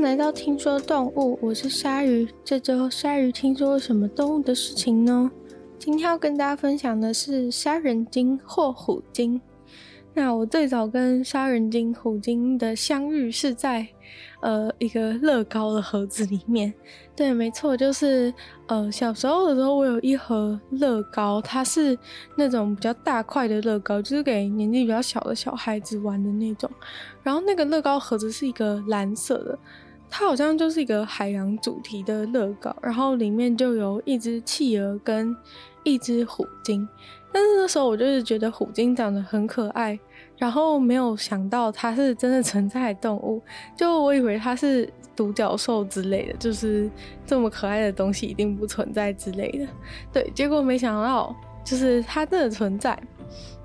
来到听说动物，我是鲨鱼。这周鲨鱼听说了什么动物的事情呢？今天要跟大家分享的是杀人鲸或虎鲸。那我最早跟杀人鲸、虎鲸的相遇是在呃一个乐高的盒子里面。对，没错，就是呃小时候的时候，我有一盒乐高，它是那种比较大块的乐高，就是给年纪比较小的小孩子玩的那种。然后那个乐高盒子是一个蓝色的，它好像就是一个海洋主题的乐高，然后里面就有一只企鹅跟一只虎鲸。但是那时候我就是觉得虎鲸长得很可爱，然后没有想到它是真的存在的动物，就我以为它是独角兽之类的，就是这么可爱的东西一定不存在之类的。对，结果没想到就是它真的存在。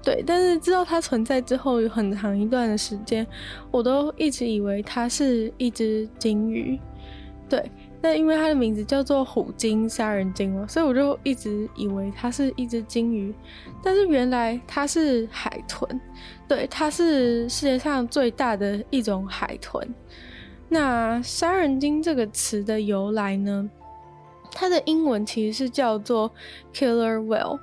对，但是知道它存在之后，有很长一段的时间，我都一直以为它是一只鲸鱼。对。那因为它的名字叫做虎鲸杀人鲸嘛，所以我就一直以为它是一只鲸鱼，但是原来它是海豚，对，它是世界上最大的一种海豚。那杀人鲸这个词的由来呢？它的英文其实是叫做 killer whale，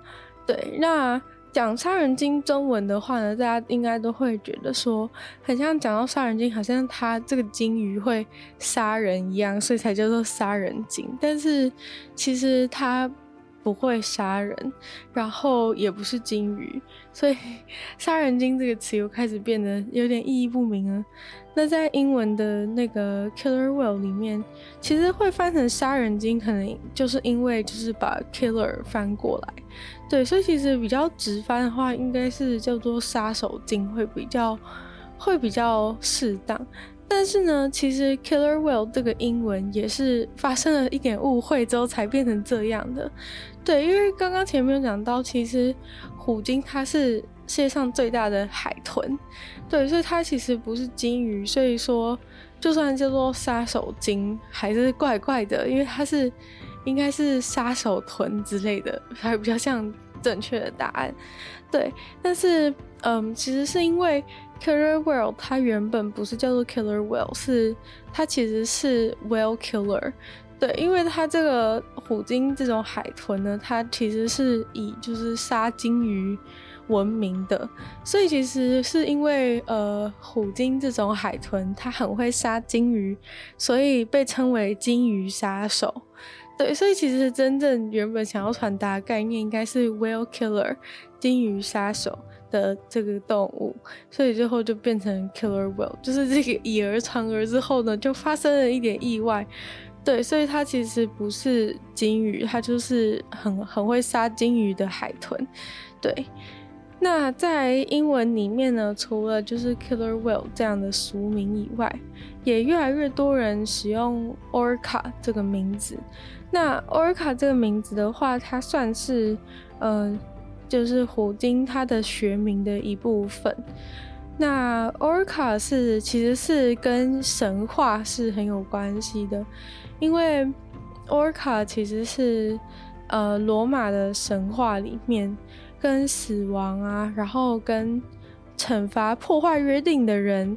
对，那。讲杀人鲸中文的话呢，大家应该都会觉得说，很像讲到杀人鲸，好像它这个鲸鱼会杀人一样，所以才叫做杀人鲸。但是其实它不会杀人，然后也不是鲸鱼，所以 杀人鲸这个词又开始变得有点意义不明了。那在英文的那个 killer whale 里面，其实会翻成杀人鲸，可能就是因为就是把 killer 翻过来，对，所以其实比较直翻的话，应该是叫做杀手鲸会比较会比较适当。但是呢，其实 killer whale 这个英文也是发生了一点误会之后才变成这样的，对，因为刚刚前面有讲到，其实虎鲸它是。世界上最大的海豚，对，所以它其实不是鲸鱼，所以说就算叫做杀手鲸还是怪怪的，因为它是应该是杀手豚之类的，还比较像正确的答案。对，但是嗯，其实是因为 killer whale 它原本不是叫做 killer whale，是它其实是 whale killer。对，因为它这个虎鲸这种海豚呢，它其实是以就是杀鲸鱼。闻名的，所以其实是因为呃虎鲸这种海豚，它很会杀鲸鱼，所以被称为鲸鱼杀手。对，所以其实真正原本想要传达的概念应该是 whale killer，鲸鱼杀手的这个动物，所以最后就变成 killer whale，就是这个以讹传讹之后呢，就发生了一点意外。对，所以它其实不是鲸鱼，它就是很很会杀鲸鱼的海豚。对。那在英文里面呢，除了就是 killer whale 这样的俗名以外，也越来越多人使用 orca 这个名字。那 orca 这个名字的话，它算是呃，就是虎鲸它的学名的一部分。那 orca 是其实是跟神话是很有关系的，因为 orca 其实是呃罗马的神话里面。跟死亡啊，然后跟惩罚破坏约定的人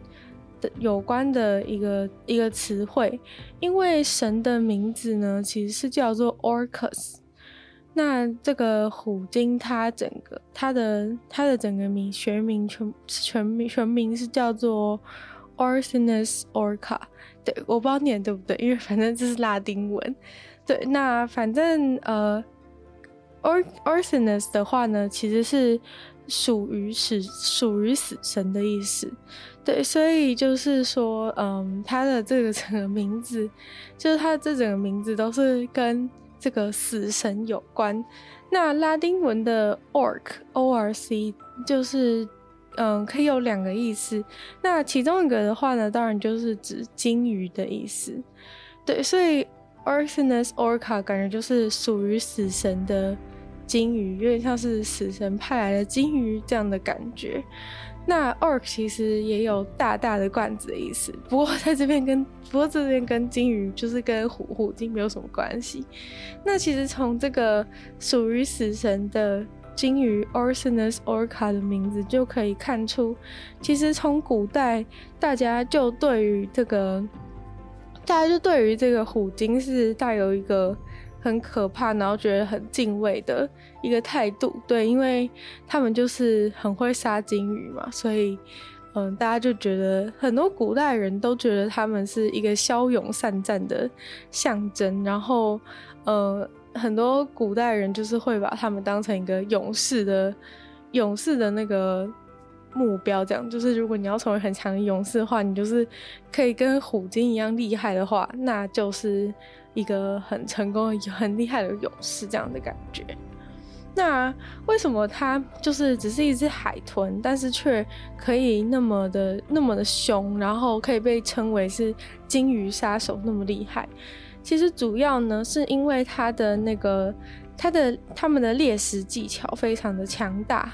的有关的一个一个词汇，因为神的名字呢其实是叫做 Orcus。那这个虎鲸它整个它的它的整个名学名全全名全名是叫做 Orcinus Orca。对，我不知道念对不对，因为反正这是拉丁文。对，那反正呃。Or orsinus 的话呢，其实是属于死属于死神的意思，对，所以就是说，嗯，他的这个整个名字，就是他的这整个名字都是跟这个死神有关。那拉丁文的 Orc O R C 就是，嗯，可以有两个意思。那其中一个的话呢，当然就是指鲸鱼的意思，对，所以 Orcinus Orca 感觉就是属于死神的。鲸鱼有点像是死神派来的鲸鱼这样的感觉。那 orc 其实也有大大的罐子的意思，不过在这边跟不过这边跟鲸鱼就是跟虎虎鲸没有什么关系。那其实从这个属于死神的鲸鱼 Orsinus Orca 的名字就可以看出，其实从古代大家就对于这个。大家就对于这个虎鲸是带有一个很可怕，然后觉得很敬畏的一个态度。对，因为他们就是很会杀鲸鱼嘛，所以嗯，大家就觉得很多古代人都觉得他们是一个骁勇善战的象征。然后，呃，很多古代人就是会把他们当成一个勇士的勇士的那个。目标这样就是，如果你要成为很强的勇士的话，你就是可以跟虎鲸一样厉害的话，那就是一个很成功、很厉害的勇士这样的感觉。那为什么它就是只是一只海豚，但是却可以那么的、那么的凶，然后可以被称为是鲸鱼杀手那么厉害？其实主要呢，是因为它的那个它的它们的猎食技巧非常的强大。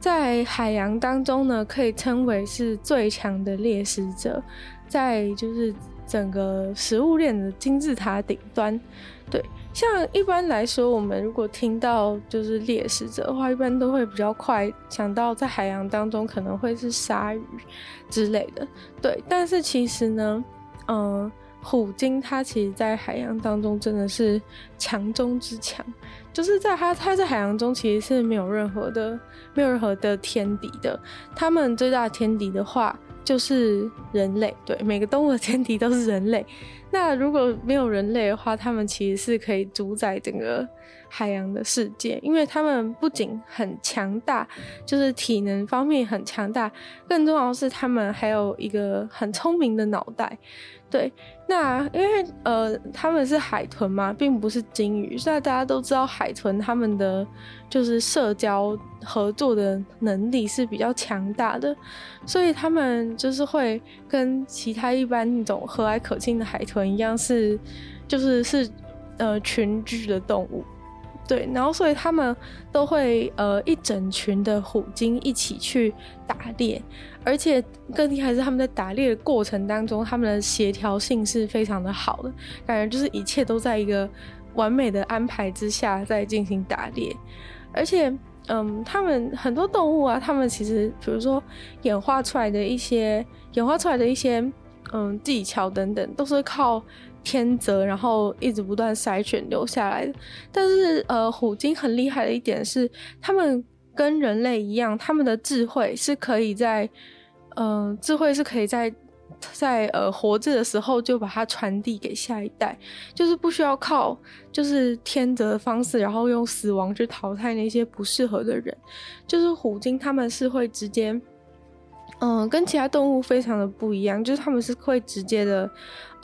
在海洋当中呢，可以称为是最强的猎食者，在就是整个食物链的金字塔顶端。对，像一般来说，我们如果听到就是猎食者的话，一般都会比较快想到在海洋当中可能会是鲨鱼之类的。对，但是其实呢，嗯。虎鲸它其实，在海洋当中真的是强中之强，就是在它它在海洋中其实是没有任何的没有任何的天敌的。它们最大的天敌的话，就是人类。对，每个动物的天敌都是人类。那如果没有人类的话，他们其实是可以主宰整个海洋的世界，因为他们不仅很强大，就是体能方面很强大，更重要的是他们还有一个很聪明的脑袋。对，那因为呃，他们是海豚嘛，并不是鲸鱼。现在大家都知道，海豚他们的就是社交合作的能力是比较强大的，所以他们就是会跟其他一般那种和蔼可亲的海豚一样是，就是是呃群居的动物。对，然后所以他们都会呃一整群的虎鲸一起去打猎，而且更厉害是他们在打猎的过程当中，他们的协调性是非常的好的，感觉就是一切都在一个完美的安排之下在进行打猎，而且嗯，他们很多动物啊，他们其实比如说演化出来的一些演化出来的一些嗯技巧等等，都是靠。天择，然后一直不断筛选留下来的。但是，呃，虎鲸很厉害的一点是，他们跟人类一样，他们的智慧是可以在，嗯、智慧是可以在在呃活着的时候就把它传递给下一代，就是不需要靠就是天择的方式，然后用死亡去淘汰那些不适合的人。就是虎鲸他们是会直接，嗯、跟其他动物非常的不一样，就是他们是会直接的。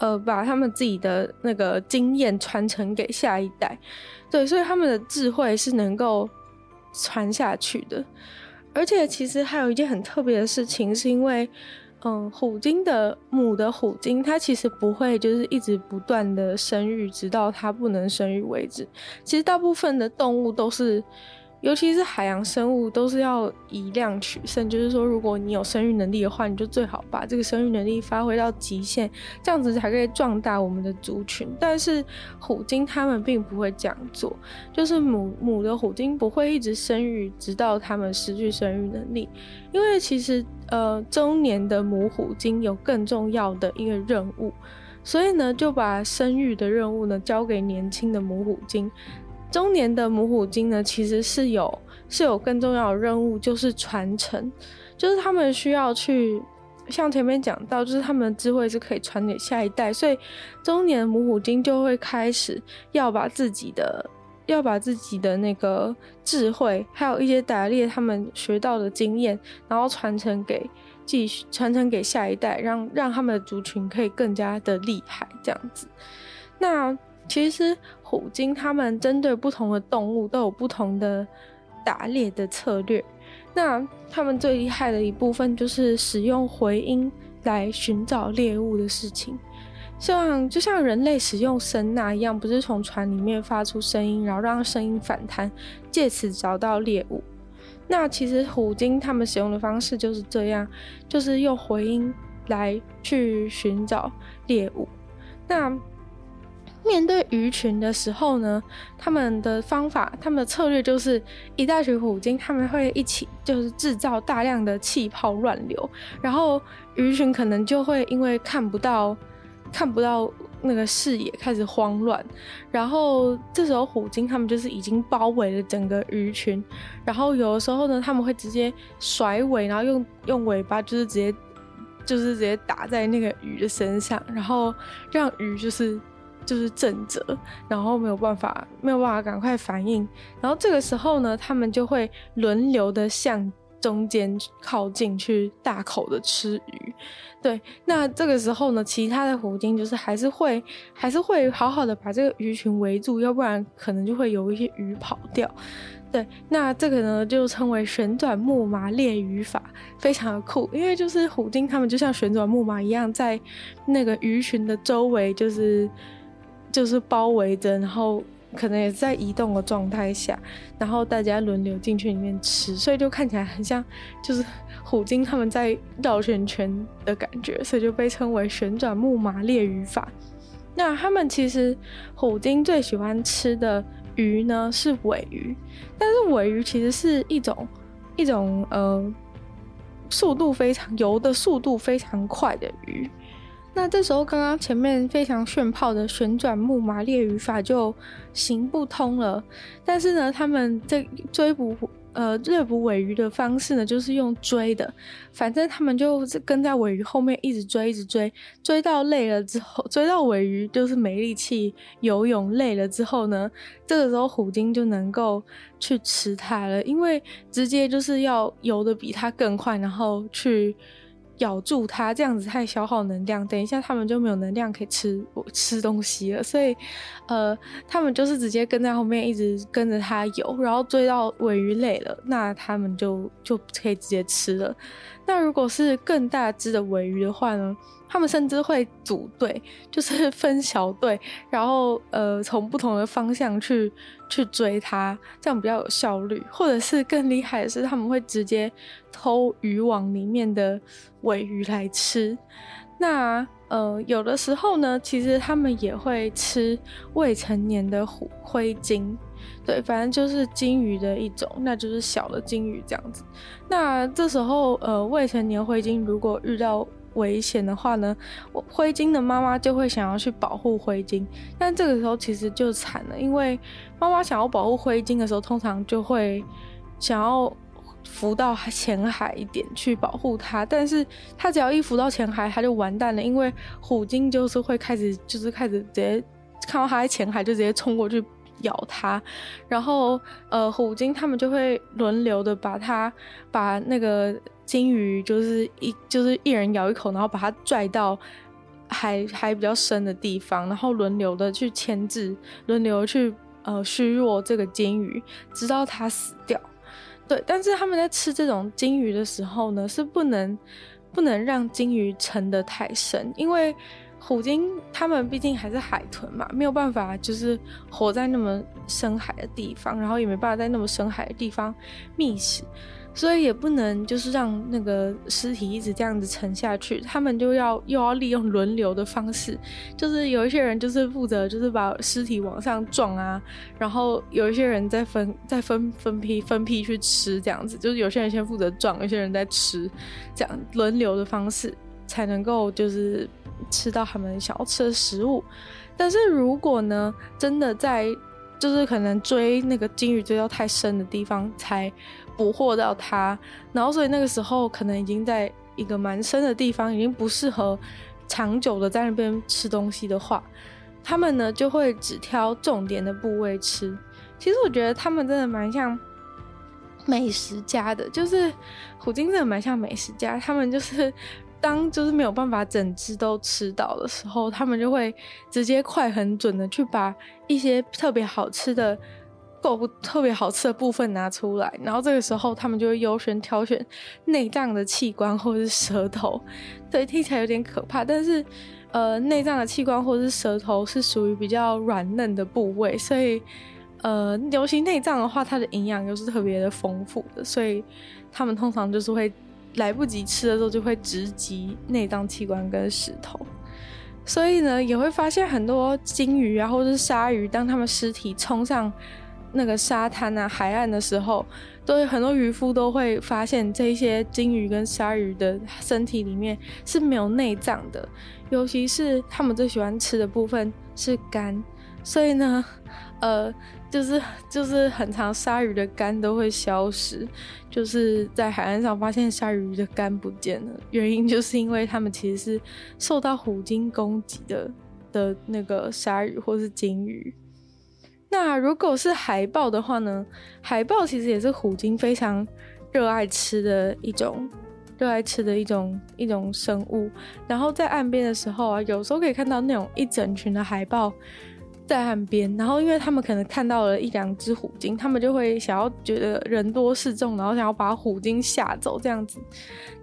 呃，把他们自己的那个经验传承给下一代，对，所以他们的智慧是能够传下去的。而且，其实还有一件很特别的事情，是因为，嗯，虎鲸的母的虎鲸，它其实不会就是一直不断的生育，直到它不能生育为止。其实，大部分的动物都是。尤其是海洋生物都是要以量取胜，就是说，如果你有生育能力的话，你就最好把这个生育能力发挥到极限，这样子才可以壮大我们的族群。但是虎鲸它们并不会这样做，就是母母的虎鲸不会一直生育，直到它们失去生育能力，因为其实呃中年的母虎鲸有更重要的一个任务，所以呢就把生育的任务呢交给年轻的母虎鲸。中年的母虎鲸呢，其实是有是有更重要的任务，就是传承，就是他们需要去像前面讲到，就是他们的智慧是可以传给下一代，所以中年母虎鲸就会开始要把自己的要把自己的那个智慧，还有一些打猎他们学到的经验，然后传承给继续传承给下一代，让让他们的族群可以更加的厉害，这样子。那。其实虎鲸他们针对不同的动物都有不同的打猎的策略。那他们最厉害的一部分就是使用回音来寻找猎物的事情，像就像人类使用声呐一样，不是从船里面发出声音，然后让声音反弹，借此找到猎物。那其实虎鲸他们使用的方式就是这样，就是用回音来去寻找猎物。那面对鱼群的时候呢，他们的方法，他们的策略就是一大群虎鲸，他们会一起就是制造大量的气泡乱流，然后鱼群可能就会因为看不到看不到那个视野，开始慌乱。然后这时候虎鲸他们就是已经包围了整个鱼群，然后有的时候呢，他们会直接甩尾，然后用用尾巴就是直接就是直接打在那个鱼的身上，然后让鱼就是就是震慑，然后没有办法没有办法赶快反应。然后这个时候呢，他们就会轮流的向。中间靠近去大口的吃鱼，对，那这个时候呢，其他的虎鲸就是还是会还是会好好的把这个鱼群围住，要不然可能就会有一些鱼跑掉。对，那这个呢就称为旋转木马猎鱼法，非常的酷，因为就是虎鲸它们就像旋转木马一样，在那个鱼群的周围就是就是包围着，然后。可能也是在移动的状态下，然后大家轮流进去里面吃，所以就看起来很像就是虎鲸他们在绕圈圈的感觉，所以就被称为旋转木马猎鱼法。那他们其实虎鲸最喜欢吃的鱼呢是尾鱼，但是尾鱼其实是一种一种呃速度非常游的速度非常快的鱼。那这时候，刚刚前面非常炫炮的旋转木马猎鱼法就行不通了。但是呢，他们这追捕呃猎捕尾鱼的方式呢，就是用追的。反正他们就是跟在尾鱼后面一直追，一直追，追到累了之后，追到尾鱼就是没力气游泳累了之后呢，这个时候虎鲸就能够去吃它了，因为直接就是要游得比它更快，然后去。咬住它，这样子太消耗能量，等一下他们就没有能量可以吃吃东西了。所以，呃，他们就是直接跟在后面，一直跟着它游，然后追到尾鱼累了，那他们就就可以直接吃了。那如果是更大只的鮪鱼的话呢？他们甚至会组队，就是 分小队，然后呃从不同的方向去去追它，这样比较有效率。或者是更厉害的是，他们会直接偷渔网里面的鮪鱼来吃。那呃有的时候呢，其实他们也会吃未成年的虎灰鲸，对，反正就是鲸鱼的一种，那就是小的鲸鱼这样子。那这时候呃未成年灰鲸如果遇到危险的话呢，灰鲸的妈妈就会想要去保护灰鲸，但这个时候其实就惨了，因为妈妈想要保护灰鲸的时候，通常就会想要浮到浅海一点去保护它，但是它只要一浮到浅海，它就完蛋了，因为虎鲸就是会开始，就是开始直接看到它在浅海就直接冲过去咬它，然后呃，虎鲸他们就会轮流的把它把那个。鲸鱼就是一就是一人咬一口，然后把它拽到海海比较深的地方，然后轮流的去牵制，轮流去呃虚弱这个鲸鱼，直到它死掉。对，但是他们在吃这种鲸鱼的时候呢，是不能不能让鲸鱼沉得太深，因为虎鲸他们毕竟还是海豚嘛，没有办法就是活在那么深海的地方，然后也没办法在那么深海的地方觅食。所以也不能就是让那个尸体一直这样子沉下去，他们就要又要利用轮流的方式，就是有一些人就是负责就是把尸体往上撞啊，然后有一些人再分再分分批分批去吃这样子，就是有些人先负责撞，有些人在吃，这样轮流的方式才能够就是吃到他们想要吃的食物。但是如果呢，真的在就是可能追那个鲸鱼追到太深的地方才。捕获到它，然后所以那个时候可能已经在一个蛮深的地方，已经不适合长久的在那边吃东西的话，他们呢就会只挑重点的部位吃。其实我觉得他们真的蛮像美食家的，就是虎鲸真的蛮像美食家，他们就是当就是没有办法整只都吃到的时候，他们就会直接快很准的去把一些特别好吃的。够特别好吃的部分拿出来，然后这个时候他们就会优先挑选内脏的器官或者是舌头。对，听起来有点可怕，但是呃，内脏的器官或者是舌头是属于比较软嫩的部位，所以呃，尤其内脏的话，它的营养又是特别的丰富的，所以他们通常就是会来不及吃的时候就会直击内脏器官跟石头。所以呢，也会发现很多鲸鱼啊，或者是鲨鱼，当他们尸体冲上。那个沙滩啊、海岸的时候，都有很多渔夫都会发现这些鲸鱼跟鲨鱼的身体里面是没有内脏的，尤其是他们最喜欢吃的部分是肝，所以呢，呃。就是就是很常鲨鱼的肝都会消失，就是在海岸上发现鲨鱼的肝不见了，原因就是因为它们其实是受到虎鲸攻击的的那个鲨鱼或是鲸鱼。那如果是海豹的话呢？海豹其实也是虎鲸非常热爱吃的一种，热爱吃的一种一种生物。然后在岸边的时候啊，有时候可以看到那种一整群的海豹。在岸边，然后因为他们可能看到了一两只虎鲸，他们就会想要觉得人多势众，然后想要把虎鲸吓走这样子。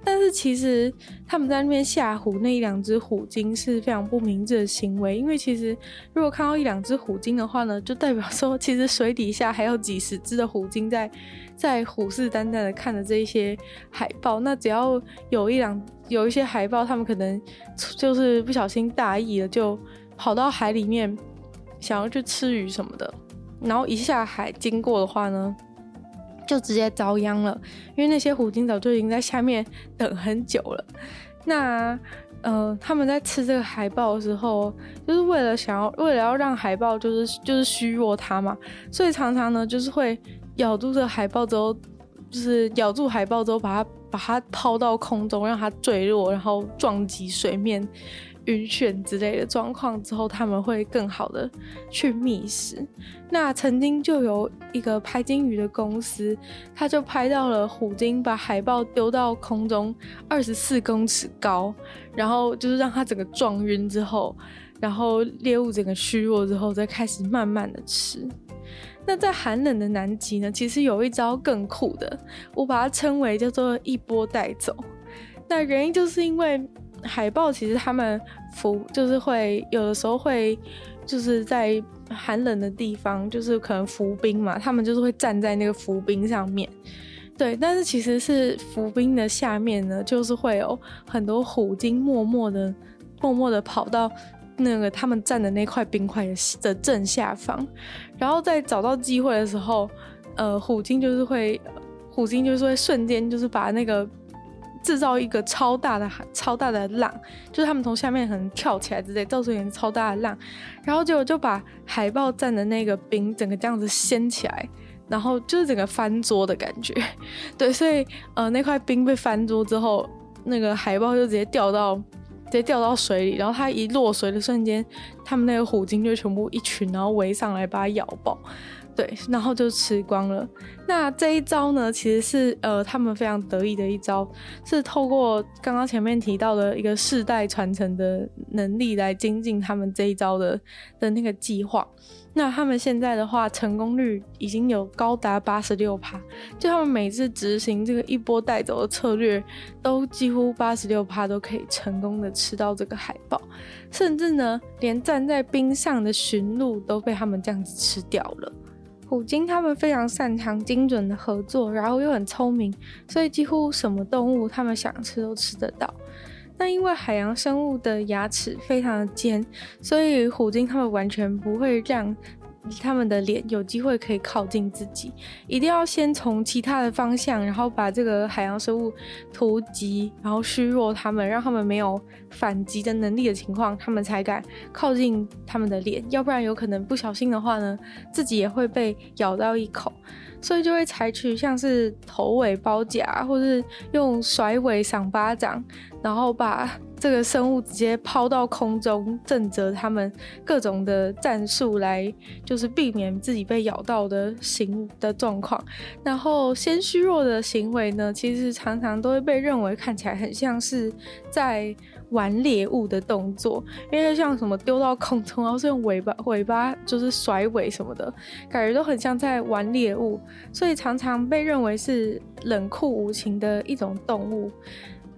但是其实他们在那边吓唬那一两只虎鲸是非常不明智的行为，因为其实如果看到一两只虎鲸的话呢，就代表说其实水底下还有几十只的虎鲸在在虎视眈眈的看着这一些海豹。那只要有一两有一些海豹，他们可能就是不小心大意了，就跑到海里面。想要去吃鱼什么的，然后一下海经过的话呢，就直接遭殃了，因为那些虎鲸早就已经在下面等很久了。那呃，他们在吃这个海豹的时候，就是为了想要，为了要让海豹就是就是虚弱它嘛，所以常常呢就是会咬住这个海豹之后，就是咬住海豹之后，把它把它抛到空中，让它坠落，然后撞击水面。晕眩之类的状况之后，他们会更好的去觅食。那曾经就有一个拍鲸鱼的公司，他就拍到了虎鲸把海豹丢到空中二十四公尺高，然后就是让它整个撞晕之后，然后猎物整个虚弱之后，再开始慢慢的吃。那在寒冷的南极呢，其实有一招更酷的，我把它称为叫做一波带走。那原因就是因为。海豹其实他们浮就是会有的时候会就是在寒冷的地方，就是可能浮冰嘛，他们就是会站在那个浮冰上面，对。但是其实是浮冰的下面呢，就是会有很多虎鲸默默的、默默的跑到那个他们站的那块冰块的的正下方，然后在找到机会的时候，呃，虎鲸就是会，虎鲸就是会瞬间就是把那个。制造一个超大的超大的浪，就是他们从下面可能跳起来之类，造成一个超大的浪，然后结果就把海豹站的那个冰整个这样子掀起来，然后就是整个翻桌的感觉，对，所以呃那块冰被翻桌之后，那个海豹就直接掉到直接掉到水里，然后它一落水的瞬间，他们那个虎鲸就全部一群，然后围上来把它咬爆。对，然后就吃光了。那这一招呢，其实是呃他们非常得意的一招，是透过刚刚前面提到的一个世代传承的能力来精进他们这一招的的那个计划。那他们现在的话，成功率已经有高达八十六趴，就他们每次执行这个一波带走的策略，都几乎八十六趴都可以成功的吃到这个海豹，甚至呢，连站在冰上的驯鹿都被他们这样子吃掉了。虎鲸他们非常擅长精准的合作，然后又很聪明，所以几乎什么动物他们想吃都吃得到。那因为海洋生物的牙齿非常的尖，所以虎鲸他们完全不会让。他们的脸有机会可以靠近自己，一定要先从其他的方向，然后把这个海洋生物突击，然后虚弱他们，让他们没有反击的能力的情况，他们才敢靠近他们的脸，要不然有可能不小心的话呢，自己也会被咬到一口。所以就会采取像是头尾包夹，或是用甩尾赏巴掌，然后把这个生物直接抛到空中，震慑他们各种的战术来，就是避免自己被咬到的行的状况。然后先虚弱的行为呢，其实常常都会被认为看起来很像是在。玩猎物的动作，因为像什么丢到空中，然后是用尾巴尾巴就是甩尾什么的，感觉都很像在玩猎物，所以常常被认为是冷酷无情的一种动物。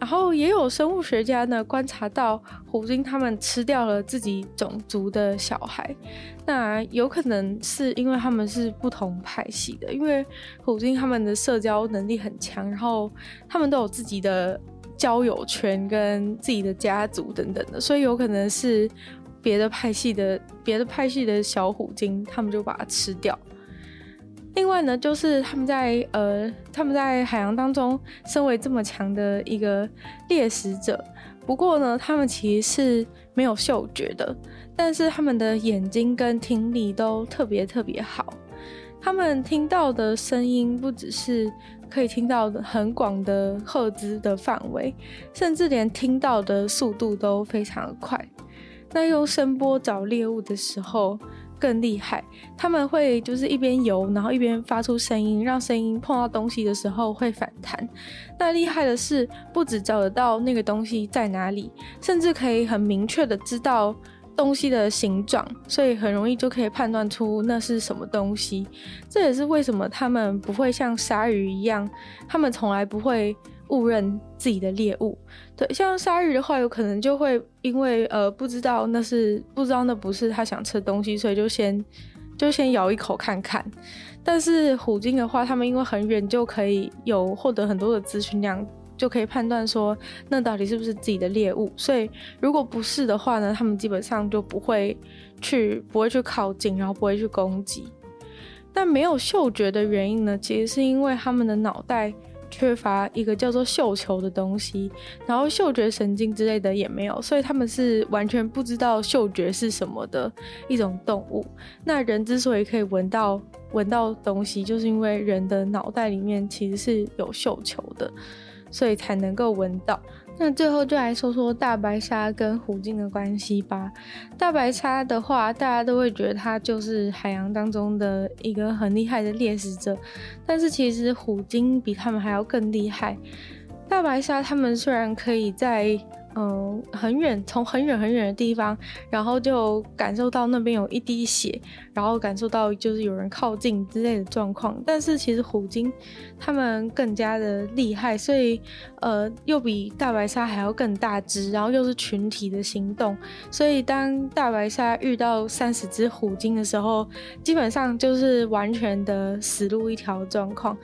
然后也有生物学家呢观察到虎鲸他们吃掉了自己种族的小孩，那有可能是因为他们是不同派系的，因为虎鲸他们的社交能力很强，然后他们都有自己的。交友圈跟自己的家族等等的，所以有可能是别的派系的别的派系的小虎鲸，他们就把它吃掉。另外呢，就是他们在呃，他们在海洋当中身为这么强的一个猎食者，不过呢，他们其实是没有嗅觉的，但是他们的眼睛跟听力都特别特别好。他们听到的声音不只是可以听到很广的赫兹的范围，甚至连听到的速度都非常快。那用声波找猎物的时候，更厉害，他们会就是一边游，然后一边发出声音，让声音碰到东西的时候会反弹。那厉害的是，不只找得到那个东西在哪里，甚至可以很明确的知道东西的形状，所以很容易就可以判断出那是什么东西。这也是为什么他们不会像鲨鱼一样，他们从来不会。误认自己的猎物，对，像鲨鱼的话，有可能就会因为呃不知道那是不知道那不是他想吃的东西，所以就先就先咬一口看看。但是虎鲸的话，他们因为很远就可以有获得很多的资讯量，就可以判断说那到底是不是自己的猎物。所以如果不是的话呢，他们基本上就不会去不会去靠近，然后不会去攻击。但没有嗅觉的原因呢，其实是因为他们的脑袋。缺乏一个叫做嗅球的东西，然后嗅觉神经之类的也没有，所以他们是完全不知道嗅觉是什么的一种动物。那人之所以可以闻到闻到东西，就是因为人的脑袋里面其实是有嗅球的，所以才能够闻到。那最后就来说说大白鲨跟虎鲸的关系吧。大白鲨的话，大家都会觉得它就是海洋当中的一个很厉害的猎食者，但是其实虎鲸比它们还要更厉害。大白鲨它们虽然可以在嗯，很远，从很远很远的地方，然后就感受到那边有一滴血，然后感受到就是有人靠近之类的状况。但是其实虎鲸它们更加的厉害，所以呃，又比大白鲨还要更大只，然后又是群体的行动。所以当大白鲨遇到三十只虎鲸的时候，基本上就是完全的死路一条状况。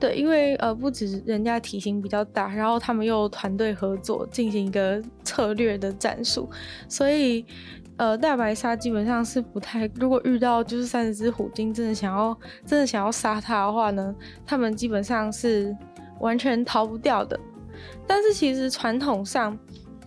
对，因为呃，不止人家体型比较大，然后他们又团队合作进行一个策略的战术，所以呃，大白鲨基本上是不太，如果遇到就是三十只虎鲸，真的想要真的想要杀它的话呢，他们基本上是完全逃不掉的。但是其实传统上，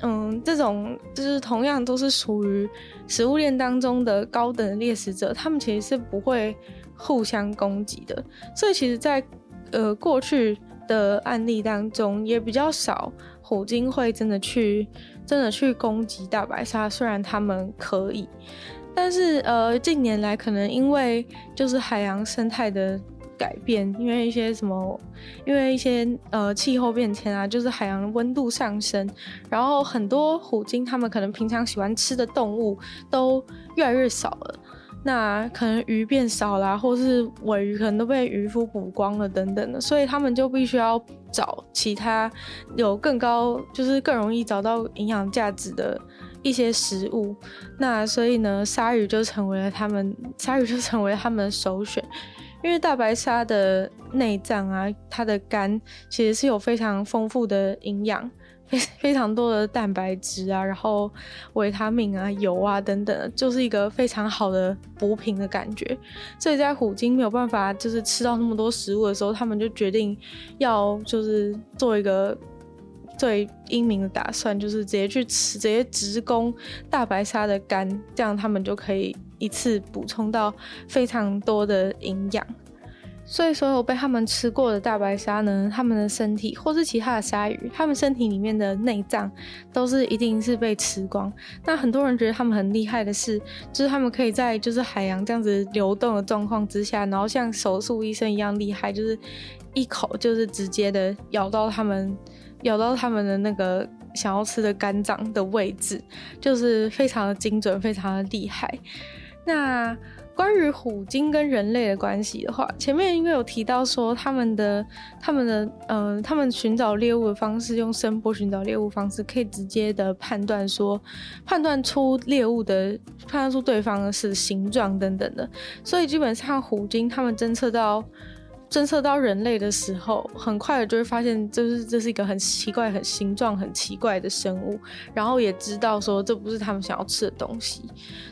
嗯，这种就是同样都是属于食物链当中的高等的猎食者，他们其实是不会互相攻击的。所以其实，在呃，过去的案例当中也比较少，虎鲸会真的去真的去攻击大白鲨，虽然他们可以，但是呃，近年来可能因为就是海洋生态的改变，因为一些什么，因为一些呃气候变迁啊，就是海洋温度上升，然后很多虎鲸他们可能平常喜欢吃的动物都越来越少了。那可能鱼变少啦，或是尾鱼可能都被渔夫捕光了等等的，所以他们就必须要找其他有更高，就是更容易找到营养价值的一些食物。那所以呢，鲨鱼就成为了他们，鲨鱼就成为他们的首选，因为大白鲨的内脏啊，它的肝其实是有非常丰富的营养。非非常多的蛋白质啊，然后维他命啊、油啊等等，就是一个非常好的补品的感觉。所以在虎鲸没有办法就是吃到那么多食物的时候，他们就决定要就是做一个最英明的打算，就是直接去吃，直接直攻大白鲨的肝，这样他们就可以一次补充到非常多的营养。所以，所有被他们吃过的大白鲨呢，他们的身体或是其他的鲨鱼，他们身体里面的内脏都是一定是被吃光。那很多人觉得他们很厉害的是，就是他们可以在就是海洋这样子流动的状况之下，然后像手术医生一样厉害，就是一口就是直接的咬到他们，咬到他们的那个想要吃的肝脏的位置，就是非常的精准，非常的厉害。那。关于虎鲸跟人类的关系的话，前面因为有提到说他们的、他们的，嗯、他们寻找猎物的方式用声波寻找猎物方式，可以直接的判断说，判断出猎物的，判断出对方的是形状等等的，所以基本上虎鲸他们侦测到侦测到人类的时候，很快的就会发现，就是这是一个很奇怪、很形状很奇怪的生物，然后也知道说这不是他们想要吃的东西。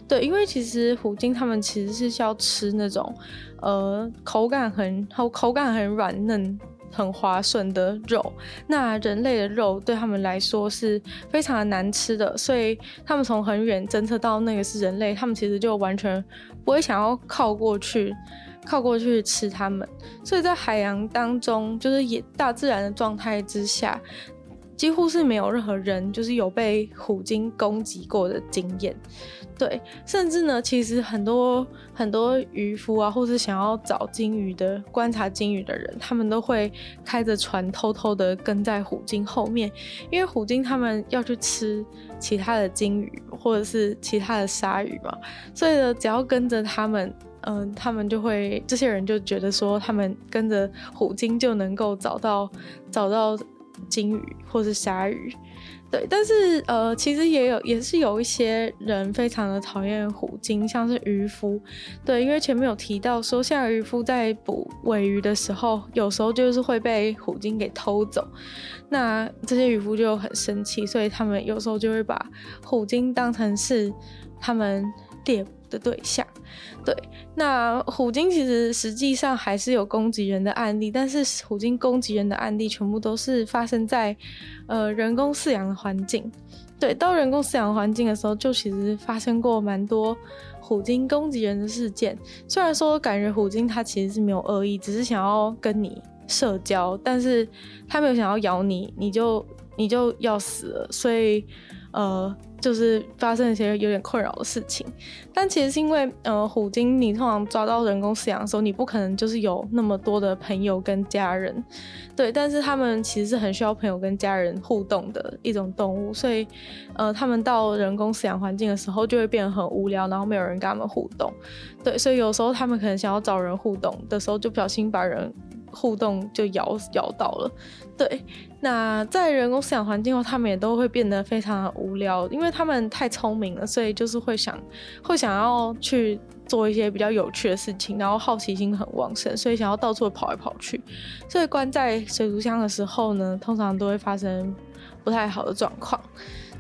对，因为其实虎鲸他们其实是需要吃那种，呃，口感很口口感很软嫩、很滑顺的肉。那人类的肉对他们来说是非常的难吃的，所以他们从很远侦测到那个是人类，他们其实就完全不会想要靠过去。靠过去吃它们，所以在海洋当中，就是也大自然的状态之下，几乎是没有任何人就是有被虎鲸攻击过的经验。对，甚至呢，其实很多很多渔夫啊，或是想要找鲸鱼的、观察鲸鱼的人，他们都会开着船偷偷的跟在虎鲸后面，因为虎鲸他们要去吃其他的鲸鱼或者是其他的鲨鱼嘛，所以呢，只要跟着他们。嗯、他们就会，这些人就觉得说，他们跟着虎鲸就能够找到找到鲸鱼或是鲨鱼，对。但是呃，其实也有也是有一些人非常的讨厌虎鲸，像是渔夫，对，因为前面有提到说，像渔夫在捕尾鱼的时候，有时候就是会被虎鲸给偷走，那这些渔夫就很生气，所以他们有时候就会把虎鲸当成是他们猎的对象。对，那虎鲸其实实际上还是有攻击人的案例，但是虎鲸攻击人的案例全部都是发生在呃人工饲养的环境。对，到人工饲养环境的时候，就其实发生过蛮多虎鲸攻击人的事件。虽然说感觉虎鲸它其实是没有恶意，只是想要跟你社交，但是它没有想要咬你，你就你就要死了。所以呃。就是发生一些有点困扰的事情，但其实是因为，呃，虎鲸你通常抓到人工饲养的时候，你不可能就是有那么多的朋友跟家人，对，但是他们其实是很需要朋友跟家人互动的一种动物，所以，呃，他们到人工饲养环境的时候就会变得很无聊，然后没有人跟他们互动，对，所以有时候他们可能想要找人互动的时候，就不小心把人。互动就咬咬到了，对。那在人工饲养环境后，他们也都会变得非常的无聊，因为他们太聪明了，所以就是会想，会想要去做一些比较有趣的事情，然后好奇心很旺盛，所以想要到处跑来跑去。所以关在水族箱的时候呢，通常都会发生不太好的状况。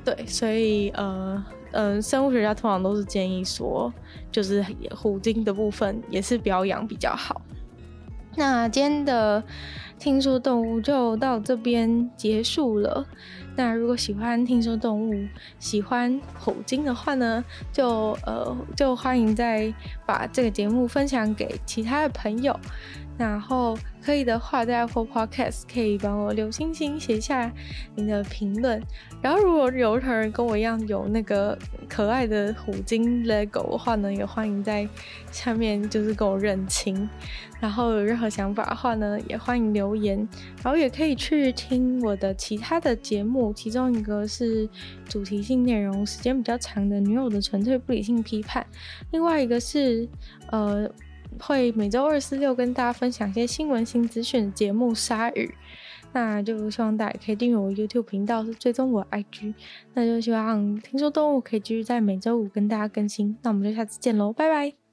对，所以呃嗯、生物学家通常都是建议说，就是虎鲸的部分也是不要养比较好。那今天的听说动物就到这边结束了。那如果喜欢听说动物、喜欢虎鲸的话呢，就呃就欢迎再把这个节目分享给其他的朋友。然后可以的话，在 Apple Podcast 可以帮我留星星，写下你的评论。然后如果有任何人跟我一样有那个可爱的虎鲸 Lego 的话呢，也欢迎在下面就是跟我认亲。然后有任何想法的话呢，也欢迎留言。然后也可以去听我的其他的节目，其中一个是主题性内容时间比较长的《女友的纯粹不理性批判》，另外一个是呃。会每周二、四、六跟大家分享一些新闻新资讯的节目《鲨鱼》，那就希望大家可以订阅我 YouTube 频道，是追踪我 IG，那就希望听说动物可以继续在每周五跟大家更新，那我们就下次见喽，拜拜。